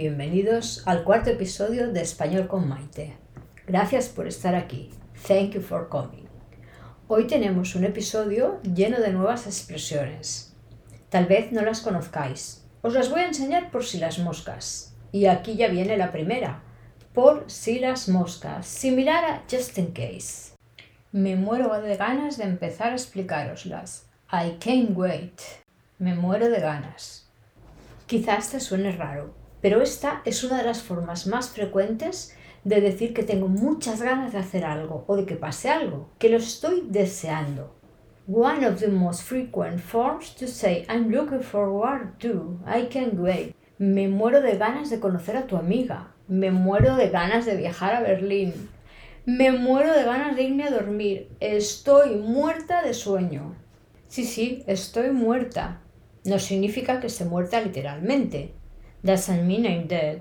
bienvenidos al cuarto episodio de Español con Maite. Gracias por estar aquí. Thank you for coming. Hoy tenemos un episodio lleno de nuevas expresiones. Tal vez no las conozcáis. Os las voy a enseñar por si las moscas. Y aquí ya viene la primera. Por si las moscas, similar a just in case. Me muero de ganas de empezar a explicaroslas. I can't wait. Me muero de ganas. Quizás te suene raro, pero esta es una de las formas más frecuentes de decir que tengo muchas ganas de hacer algo o de que pase algo, que lo estoy deseando. One of the most frequent forms to say I'm looking forward to, I can't wait. Me muero de ganas de conocer a tu amiga. Me muero de ganas de viajar a Berlín. Me muero de ganas de irme a dormir. Estoy muerta de sueño. Sí, sí, estoy muerta. No significa que esté muerta literalmente, Doesn't mean I'm dead.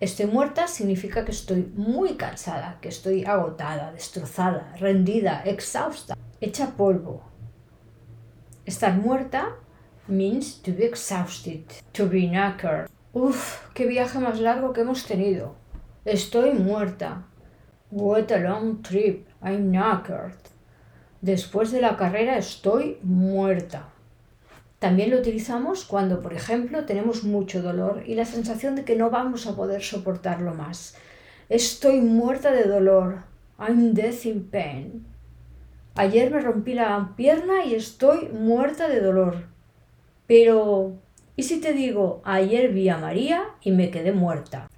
Estoy muerta significa que estoy muy cansada, que estoy agotada, destrozada, rendida, exhausta, hecha polvo. Estar muerta means to be exhausted, to be knackered. Uf, qué viaje más largo que hemos tenido. Estoy muerta. What a long trip. I'm knackered. Después de la carrera estoy muerta. También lo utilizamos cuando, por ejemplo, tenemos mucho dolor y la sensación de que no vamos a poder soportarlo más. Estoy muerta de dolor. I'm death in pain. Ayer me rompí la pierna y estoy muerta de dolor. Pero, ¿y si te digo, ayer vi a María y me quedé muerta?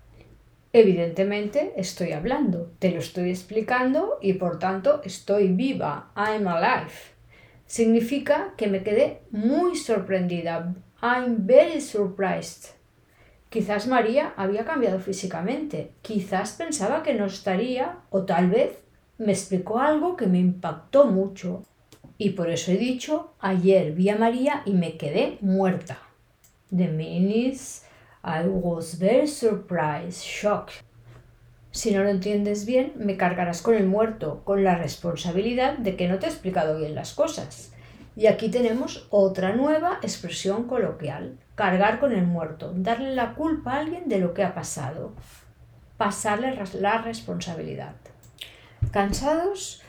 Evidentemente estoy hablando, te lo estoy explicando y por tanto estoy viva. I'm alive significa que me quedé muy sorprendida. I'm very surprised. Quizás María había cambiado físicamente, quizás pensaba que no estaría o tal vez me explicó algo que me impactó mucho. Y por eso he dicho, ayer vi a María y me quedé muerta. The meaning I was very surprised, shocked. Si no lo entiendes bien, me cargarás con el muerto, con la responsabilidad de que no te he explicado bien las cosas. Y aquí tenemos otra nueva expresión coloquial, cargar con el muerto, darle la culpa a alguien de lo que ha pasado, pasarle la responsabilidad. ¿Cansados?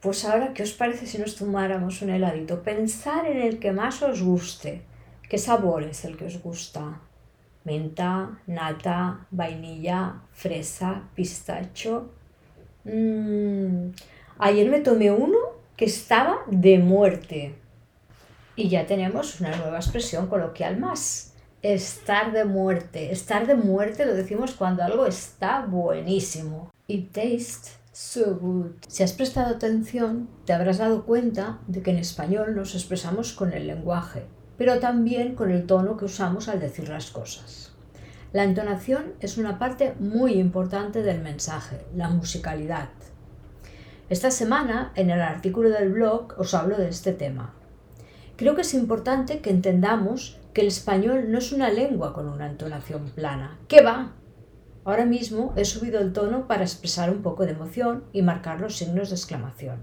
Pues ahora, ¿qué os parece si nos tomáramos un heladito? Pensar en el que más os guste. ¿Qué sabor es el que os gusta? Menta, nata, vainilla, fresa, pistacho. Mm, ayer me tomé uno que estaba de muerte. Y ya tenemos una nueva expresión coloquial más. Estar de muerte. Estar de muerte lo decimos cuando algo está buenísimo. It tastes so good. Si has prestado atención, te habrás dado cuenta de que en español nos expresamos con el lenguaje pero también con el tono que usamos al decir las cosas. La entonación es una parte muy importante del mensaje, la musicalidad. Esta semana, en el artículo del blog, os hablo de este tema. Creo que es importante que entendamos que el español no es una lengua con una entonación plana. ¿Qué va? Ahora mismo he subido el tono para expresar un poco de emoción y marcar los signos de exclamación.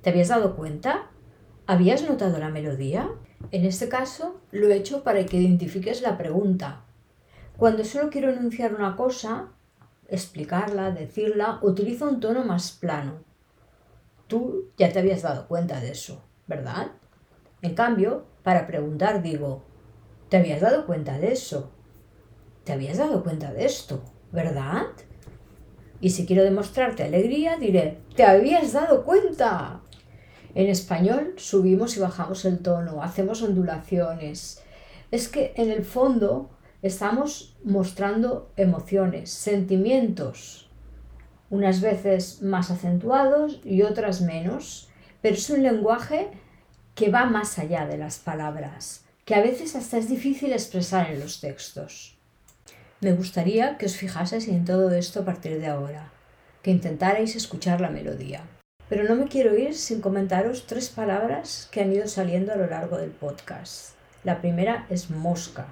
¿Te habías dado cuenta? ¿Habías notado la melodía? En este caso lo he hecho para que identifiques la pregunta. Cuando solo quiero enunciar una cosa, explicarla, decirla, utilizo un tono más plano. Tú ya te habías dado cuenta de eso, ¿verdad? En cambio, para preguntar digo, ¿te habías dado cuenta de eso? ¿Te habías dado cuenta de esto? ¿Verdad? Y si quiero demostrarte alegría, diré, ¿te habías dado cuenta? En español subimos y bajamos el tono, hacemos ondulaciones. Es que en el fondo estamos mostrando emociones, sentimientos, unas veces más acentuados y otras menos, pero es un lenguaje que va más allá de las palabras, que a veces hasta es difícil expresar en los textos. Me gustaría que os fijaseis en todo esto a partir de ahora, que intentarais escuchar la melodía. Pero no me quiero ir sin comentaros tres palabras que han ido saliendo a lo largo del podcast. La primera es mosca,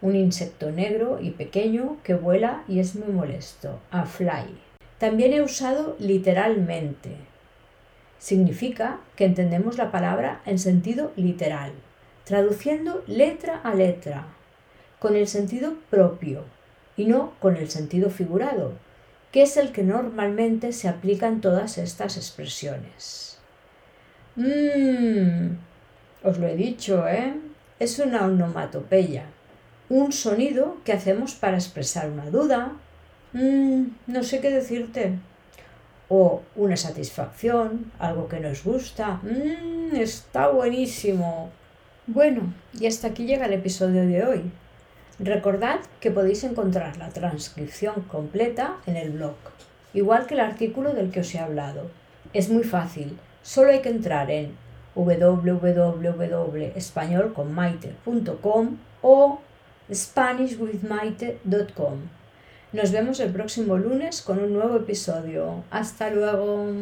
un insecto negro y pequeño que vuela y es muy molesto, a fly. También he usado literalmente. Significa que entendemos la palabra en sentido literal, traduciendo letra a letra. con el sentido propio y no con el sentido figurado, que es el que normalmente se aplica en todas estas expresiones. Mmm, os lo he dicho, ¿eh? Es una onomatopeya, un sonido que hacemos para expresar una duda, mmm, no sé qué decirte, o una satisfacción, algo que nos gusta, mmm, está buenísimo. Bueno, y hasta aquí llega el episodio de hoy. Recordad que podéis encontrar la transcripción completa en el blog, igual que el artículo del que os he hablado. Es muy fácil, solo hay que entrar en www.españolconmaite.com o SpanishWithMaite.com. Nos vemos el próximo lunes con un nuevo episodio. Hasta luego.